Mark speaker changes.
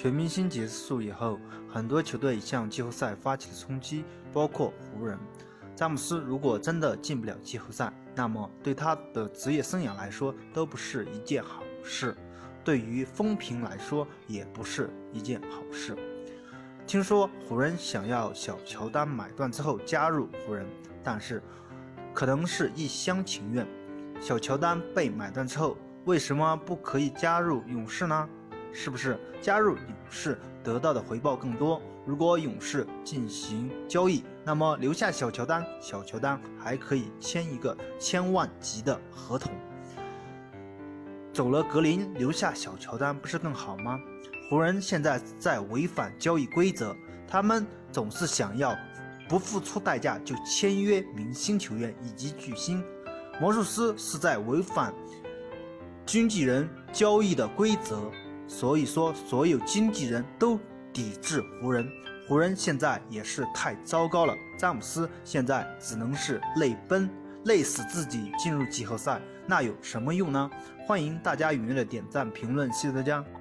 Speaker 1: 全明星结束以后，很多球队向季后赛发起了冲击，包括湖人。詹姆斯如果真的进不了季后赛，那么对他的职业生涯来说都不是一件好事，对于风评来说也不是一件好事。听说湖人想要小乔丹买断之后加入湖人，但是可能是一厢情愿。小乔丹被买断之后，为什么不可以加入勇士呢？是不是加入勇士得到的回报更多？如果勇士进行交易，那么留下小乔丹，小乔丹还可以签一个千万级的合同。走了格林，留下小乔丹不是更好吗？湖人现在在违反交易规则，他们总是想要不付出代价就签约明星球员以及巨星。魔术师是在违反经纪人交易的规则。所以说，所有经纪人都抵制湖人，湖人现在也是太糟糕了。詹姆斯现在只能是泪奔，累死自己进入季后赛，那有什么用呢？欢迎大家踊跃的点赞评论，谢谢大家。